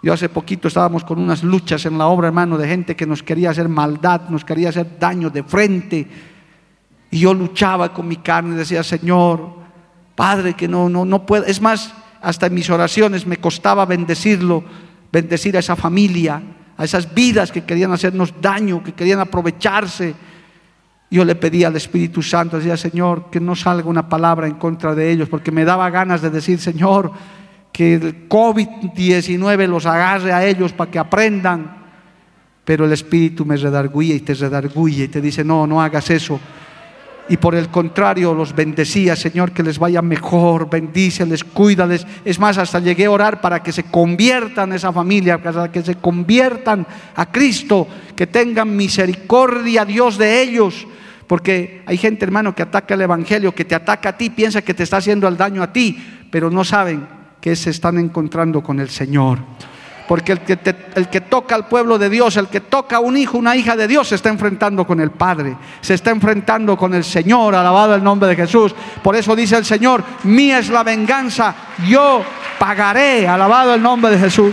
Yo hace poquito estábamos con unas luchas en la obra, hermano, de gente que nos quería hacer maldad, nos quería hacer daño de frente. Y yo luchaba con mi carne decía, Señor, Padre, que no, no, no puedo. Es más, hasta en mis oraciones me costaba bendecirlo, bendecir a esa familia, a esas vidas que querían hacernos daño, que querían aprovecharse. Yo le pedí al Espíritu Santo, decía, Señor, que no salga una palabra en contra de ellos, porque me daba ganas de decir, Señor, que el COVID-19 los agarre a ellos para que aprendan. Pero el Espíritu me redarguye y te redarguye y te dice, no, no hagas eso. Y por el contrario los bendecía, Señor, que les vaya mejor, bendíceles, cuídales. Es más, hasta llegué a orar para que se conviertan esa familia, para que se conviertan a Cristo, que tengan misericordia, Dios, de ellos. Porque hay gente, hermano, que ataca el Evangelio, que te ataca a ti, piensa que te está haciendo el daño a ti, pero no saben que se están encontrando con el Señor. Porque el que, el que, toca al pueblo de Dios, el que toca a un hijo, una hija de Dios, se está enfrentando con el Padre, se está enfrentando con el Señor, alabado el nombre de Jesús. Por eso dice el Señor, mía es la venganza, yo pagaré, alabado el nombre de Jesús.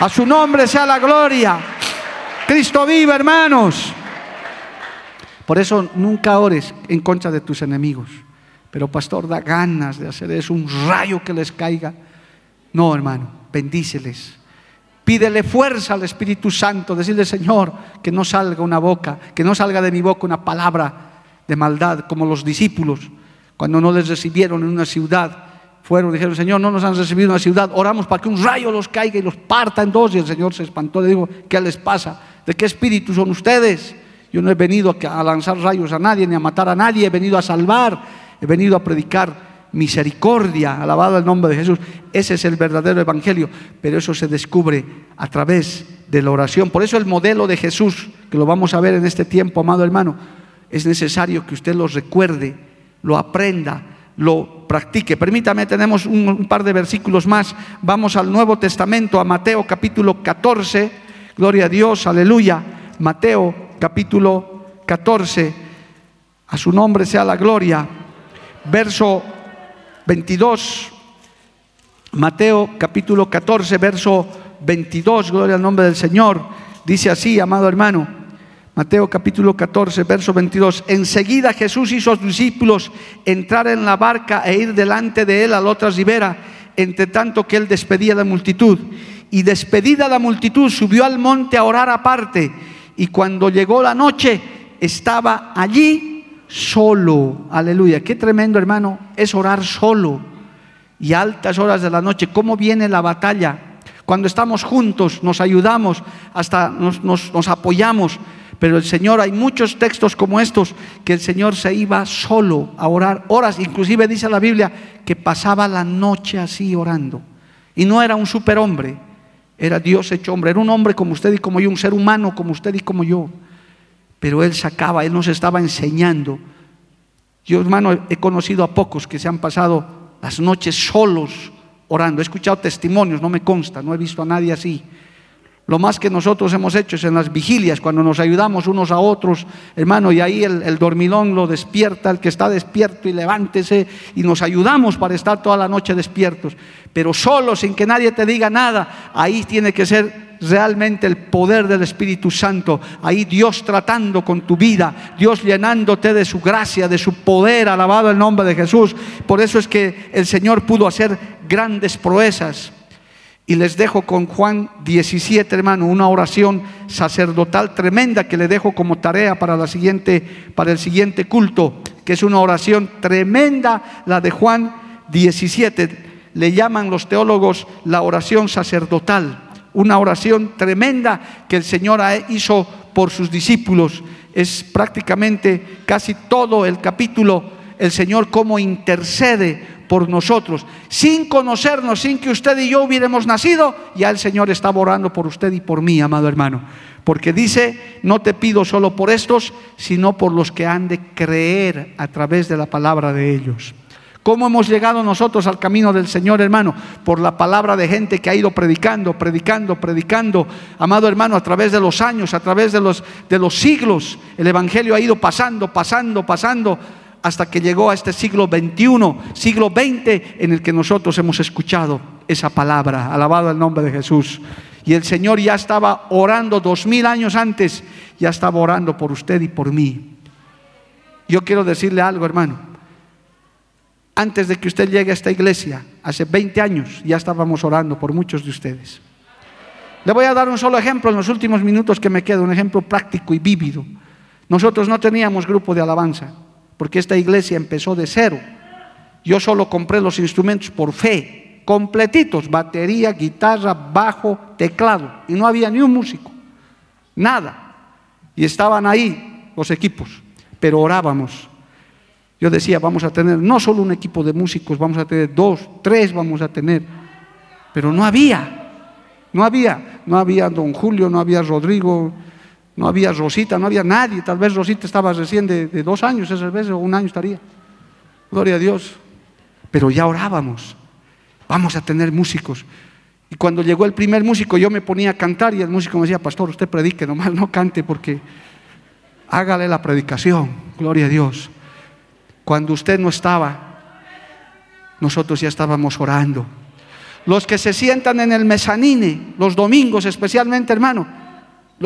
A su nombre sea la gloria. Cristo vive, hermanos. Por eso nunca ores en contra de tus enemigos. Pero pastor, da ganas de hacer eso, un rayo que les caiga. No, hermano, bendíceles. Pídele fuerza al Espíritu Santo, decirle, Señor, que no salga una boca, que no salga de mi boca una palabra de maldad, como los discípulos, cuando no les recibieron en una ciudad, fueron dijeron, Señor, no nos han recibido en una ciudad, oramos para que un rayo los caiga y los parta en dos. Y el Señor se espantó, le dijo, ¿qué les pasa? ¿De qué espíritu son ustedes? Yo no he venido a lanzar rayos a nadie, ni a matar a nadie, he venido a salvar he venido a predicar misericordia, alabado el nombre de Jesús. Ese es el verdadero evangelio, pero eso se descubre a través de la oración. Por eso el modelo de Jesús, que lo vamos a ver en este tiempo, amado hermano, es necesario que usted lo recuerde, lo aprenda, lo practique. Permítame, tenemos un, un, par de versículos más. Vamos al Nuevo Testamento, a Mateo capítulo 14. Gloria a Dios, aleluya. Mateo capítulo 14. A su nombre sea la gloria verso 22, Mateo capítulo 14, verso 22, gloria al nombre del Señor, dice así, amado hermano, Mateo capítulo 14, verso 22, enseguida Jesús hizo sus discípulos entrar en la barca e ir delante de él a la otra ribera, entre tanto que él despedía la multitud. Y despedida la multitud, subió al monte a orar aparte, y cuando llegó la noche, estaba allí solo. Aleluya. Qué tremendo, hermano, es orar solo y altas horas de la noche. ¿Cómo viene la batalla? Cuando estamos juntos, nos ayudamos, hasta nos, nos, apoyamos. Pero el Señor, hay muchos textos como estos, que el Señor se iba solo a orar horas. Inclusive dice la Biblia que pasaba la noche así orando. Y no era un superhombre, era Dios hecho hombre. Era un hombre como usted y como yo, un ser humano como usted y como yo pero Él sacaba, Él nos estaba enseñando. Yo, hermano, he conocido a pocos que se han pasado las noches solos orando. He escuchado testimonios, no me consta, no he visto a nadie así. Lo más que nosotros hemos hecho es en las vigilias, cuando nos ayudamos unos a otros, hermano, y ahí el, dormilón lo despierta, el que está despierto y levántese, y nos ayudamos para estar toda la noche despiertos. Pero solo, sin que nadie te diga nada, ahí tiene que ser realmente el poder del Espíritu Santo. Ahí Dios tratando con tu vida, Dios llenándote de su gracia, de su poder, alabado el nombre de Jesús. Por eso es que el Señor pudo hacer grandes proezas. Y les dejo con Juan 17, hermano, una oración sacerdotal tremenda que le dejo como tarea para, la siguiente, para el siguiente culto, que es una oración tremenda, la de Juan 17. Le llaman los teólogos la oración sacerdotal, una oración tremenda que el Señor hizo por sus discípulos. Es prácticamente casi todo el capítulo, el Señor cómo intercede por nosotros, sin conocernos, sin que usted y yo hubiéramos nacido, ya el Señor estaba orando por usted y por mí, amado hermano. Porque dice, no te pido solo por estos, sino por los que han de creer a través de la palabra de ellos. ¿Cómo hemos llegado nosotros al camino del Señor, hermano? Por la palabra de gente que ha ido predicando, predicando, predicando. Amado hermano, a través de los años, a través de los, de los siglos, el Evangelio ha ido pasando, pasando, pasando hasta que llegó a este siglo XXI, siglo XX, en el que nosotros hemos escuchado esa palabra. Alabado el nombre de Jesús. Y el Señor ya estaba orando dos mil años antes, ya estaba orando por usted y por mí. Yo quiero decirle algo, hermano. Antes de que usted llegue a esta iglesia, hace 20 años, ya estábamos orando por muchos de ustedes. Le voy a dar un solo ejemplo en los últimos minutos que me queda, un ejemplo práctico y vívido. Nosotros no teníamos grupo de alabanza porque esta iglesia empezó de cero. Yo solo compré los instrumentos por fe, completitos, batería, guitarra, bajo, teclado, y no había ni un músico, nada. Y estaban ahí los equipos, pero orábamos. Yo decía, vamos a tener no solo un equipo de músicos, vamos a tener dos, tres vamos a tener, pero no había, no había, no había don Julio, no había Rodrigo, no había Rosita, no había nadie. Tal vez Rosita estaba recién de, dos años, esas veces, o un año estaría. Gloria a Dios. Pero ya orábamos. Vamos a tener músicos. Y cuando llegó el primer músico, yo me ponía a cantar y el músico me decía, pastor, usted predique, nomás no cante porque hágale la predicación. Gloria a Dios. Cuando usted no estaba, nosotros ya estábamos orando. Los que se sientan en el mezanine, los domingos especialmente, hermano,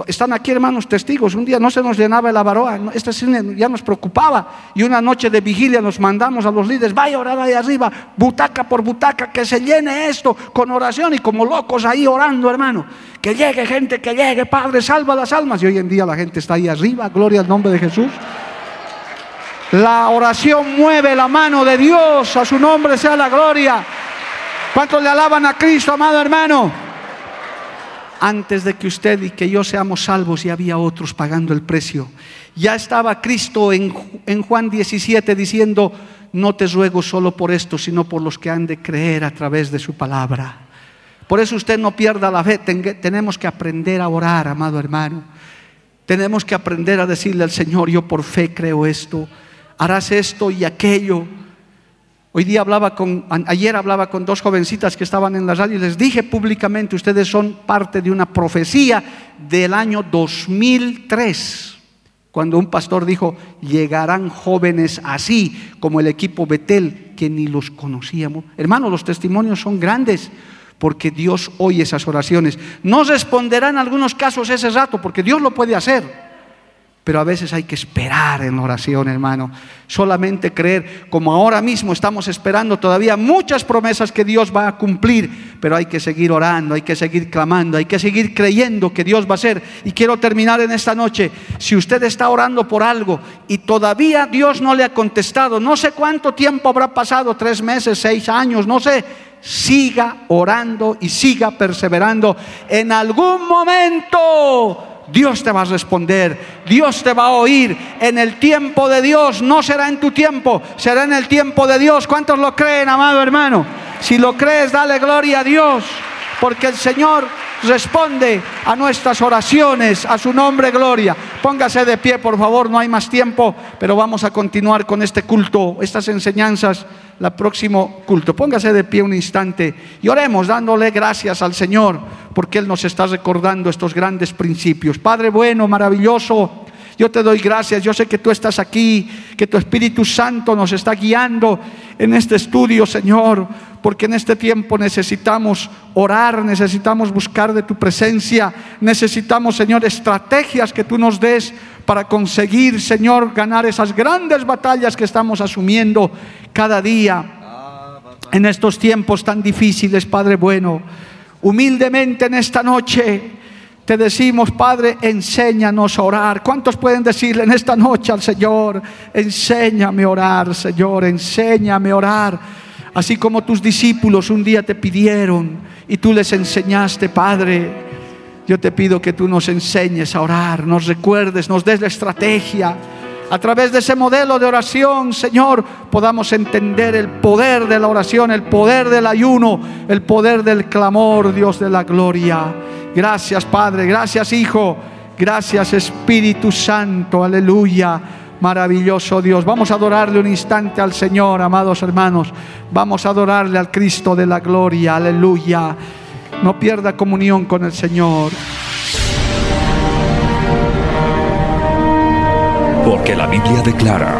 están aquí, hermanos, testigos. Un día no se nos llenaba el avaroa, este cine ya nos preocupaba. Y una noche de vigilia nos mandamos a los líderes, vaya a orar ahí arriba, butaca por butaca, que se llene esto con oración y como locos ahí orando, hermano. Que llegue gente, que llegue, Padre, salva las almas. Y hoy en día la gente está ahí arriba, gloria al nombre de Jesús. La oración mueve la mano de Dios, a su nombre sea la gloria. ¿Cuántos le alaban a Cristo, amado hermano? antes de que usted y que yo seamos salvos, ya había otros pagando el precio. Ya estaba Cristo en, Juan 17 diciendo, no te ruego solo por esto, sino por los que han de creer a través de su palabra. Por eso usted no pierda la fe, tenemos que aprender a orar, amado hermano. Tenemos que aprender a decirle al Señor, yo por fe creo esto, harás esto y aquello. Hoy día hablaba con, ayer hablaba con dos jovencitas que estaban en la radio y les dije públicamente, ustedes son parte de una profecía del año 2003, cuando un pastor dijo, llegarán jóvenes así como el equipo Betel, que ni los conocíamos. Hermano, los testimonios son grandes porque Dios oye esas oraciones. No responderá en algunos casos ese rato, porque Dios lo puede hacer pero a veces hay que esperar en oración, hermano. Solamente creer, como ahora mismo estamos esperando todavía muchas promesas que Dios va a cumplir, pero hay que seguir orando, hay que seguir clamando, hay que seguir creyendo que Dios va a hacer. Y quiero terminar en esta noche. Si usted está orando por algo y todavía Dios no le ha contestado, no sé cuánto tiempo habrá pasado, tres meses, seis años, no sé siga orando y siga perseverando. En algún momento Dios te va a responder, Dios te va a oír en el tiempo de Dios, no será en tu tiempo, será en el tiempo de Dios. ¿Cuántos lo creen, amado hermano? Si lo crees, dale gloria a Dios, porque el Señor responde a nuestras oraciones, a su nombre gloria. Póngase de pie, por favor, no hay más tiempo, pero vamos a continuar con este culto, estas enseñanzas la próximo culto. Póngase de pie un instante y oremos dándole gracias al Señor porque Él nos está recordando estos grandes principios. Padre bueno, maravilloso, yo te doy gracias. Yo sé que tú estás aquí, que tu Espíritu Santo nos está guiando en este estudio, Señor, porque en este tiempo necesitamos orar, necesitamos buscar de tu presencia, necesitamos, Señor, estrategias que tú nos des para conseguir, Señor, ganar esas grandes batallas que estamos asumiendo cada día en estos tiempos tan difíciles, Padre bueno. Humildemente en esta noche te decimos, Padre, enséñanos a orar. ¿Cuántos pueden decirle en esta noche al Señor, enséñame a orar, Señor, enséñame a orar? Así como tus discípulos un día te pidieron y tú les enseñaste, Padre, yo te pido que tú nos enseñes a orar, nos recuerdes, nos des la estrategia. A través de ese modelo de oración, Señor, podamos entender el poder de la oración, el poder del ayuno, el poder del clamor, Dios de la gloria. Gracias Padre, gracias Hijo, gracias Espíritu Santo, aleluya. Maravilloso Dios. Vamos a adorarle un instante al Señor, amados hermanos. Vamos a adorarle al Cristo de la gloria, aleluya. No pierda comunión con el Señor. Porque la Biblia declara,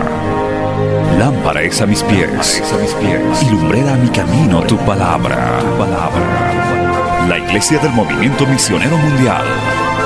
lámpara es a mis pies, a mis pies y lumbrera a mi camino tu palabra, tu palabra la Iglesia del Movimiento Misionero Mundial